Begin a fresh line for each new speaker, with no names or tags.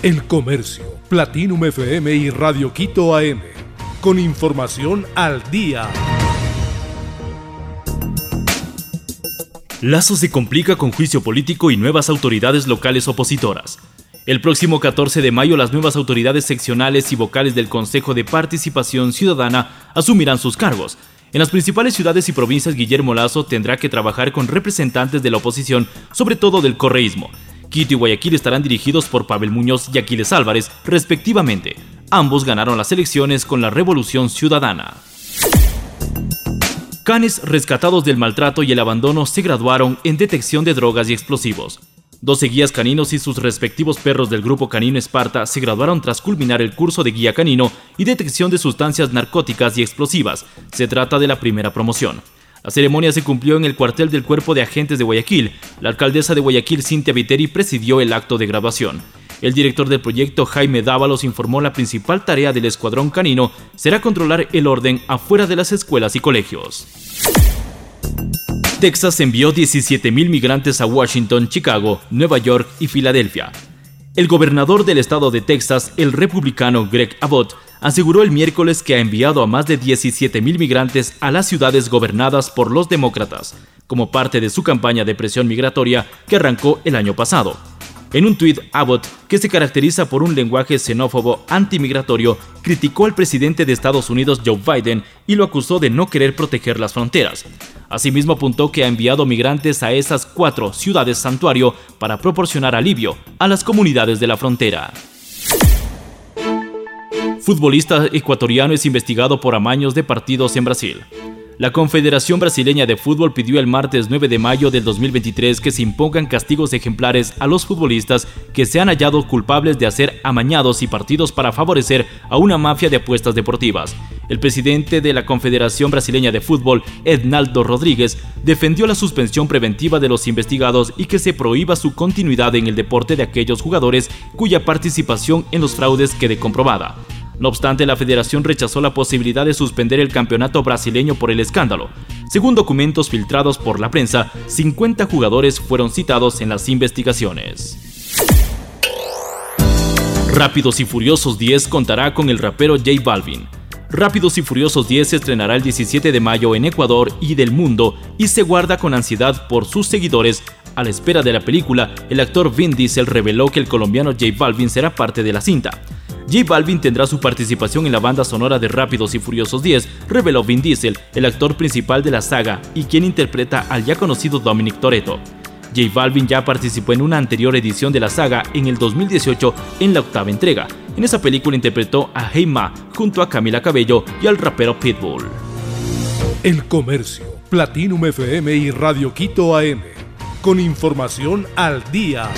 El Comercio, Platinum FM y Radio Quito AM. Con información al día.
Lazo se complica con juicio político y nuevas autoridades locales opositoras. El próximo 14 de mayo las nuevas autoridades seccionales y vocales del Consejo de Participación Ciudadana asumirán sus cargos. En las principales ciudades y provincias Guillermo Lazo tendrá que trabajar con representantes de la oposición, sobre todo del correísmo. Quito y Guayaquil estarán dirigidos por Pavel Muñoz y Aquiles Álvarez, respectivamente. Ambos ganaron las elecciones con la Revolución Ciudadana. Canes rescatados del maltrato y el abandono se graduaron en detección de drogas y explosivos. 12 guías caninos y sus respectivos perros del grupo canino Esparta se graduaron tras culminar el curso de guía canino y detección de sustancias narcóticas y explosivas. Se trata de la primera promoción. La ceremonia se cumplió en el cuartel del Cuerpo de Agentes de Guayaquil. La alcaldesa de Guayaquil, Cintia Viteri, presidió el acto de graduación. El director del proyecto, Jaime Dávalos, informó la principal tarea del escuadrón canino será controlar el orden afuera de las escuelas y colegios. Texas envió 17.000 migrantes a Washington, Chicago, Nueva York y Filadelfia. El gobernador del estado de Texas, el republicano Greg Abbott, aseguró el miércoles que ha enviado a más de 17.000 migrantes a las ciudades gobernadas por los demócratas, como parte de su campaña de presión migratoria que arrancó el año pasado. En un tuit, Abbott, que se caracteriza por un lenguaje xenófobo antimigratorio, criticó al presidente de Estados Unidos Joe Biden y lo acusó de no querer proteger las fronteras. Asimismo apuntó que ha enviado migrantes a esas cuatro ciudades santuario para proporcionar alivio a las comunidades de la frontera. Futbolista ecuatoriano es investigado por amaños de partidos en Brasil. La Confederación Brasileña de Fútbol pidió el martes 9 de mayo del 2023 que se impongan castigos ejemplares a los futbolistas que se han hallado culpables de hacer amañados y partidos para favorecer a una mafia de apuestas deportivas. El presidente de la Confederación Brasileña de Fútbol, Ednaldo Rodríguez, defendió la suspensión preventiva de los investigados y que se prohíba su continuidad en el deporte de aquellos jugadores cuya participación en los fraudes quede comprobada. No obstante, la federación rechazó la posibilidad de suspender el campeonato brasileño por el escándalo. Según documentos filtrados por la prensa, 50 jugadores fueron citados en las investigaciones. Rápidos y Furiosos 10 contará con el rapero J Balvin. Rápidos y Furiosos 10 se estrenará el 17 de mayo en Ecuador y del mundo y se guarda con ansiedad por sus seguidores. A la espera de la película, el actor Vin Diesel reveló que el colombiano J Balvin será parte de la cinta. J Balvin tendrá su participación en la banda sonora de Rápidos y Furiosos 10, reveló Vin Diesel, el actor principal de la saga y quien interpreta al ya conocido Dominic Toretto. J Balvin ya participó en una anterior edición de la saga en el 2018 en la octava entrega. En esa película interpretó a Hey Ma junto a Camila Cabello y al rapero Pitbull.
El Comercio, Platinum FM y Radio Quito AM. Con información al día.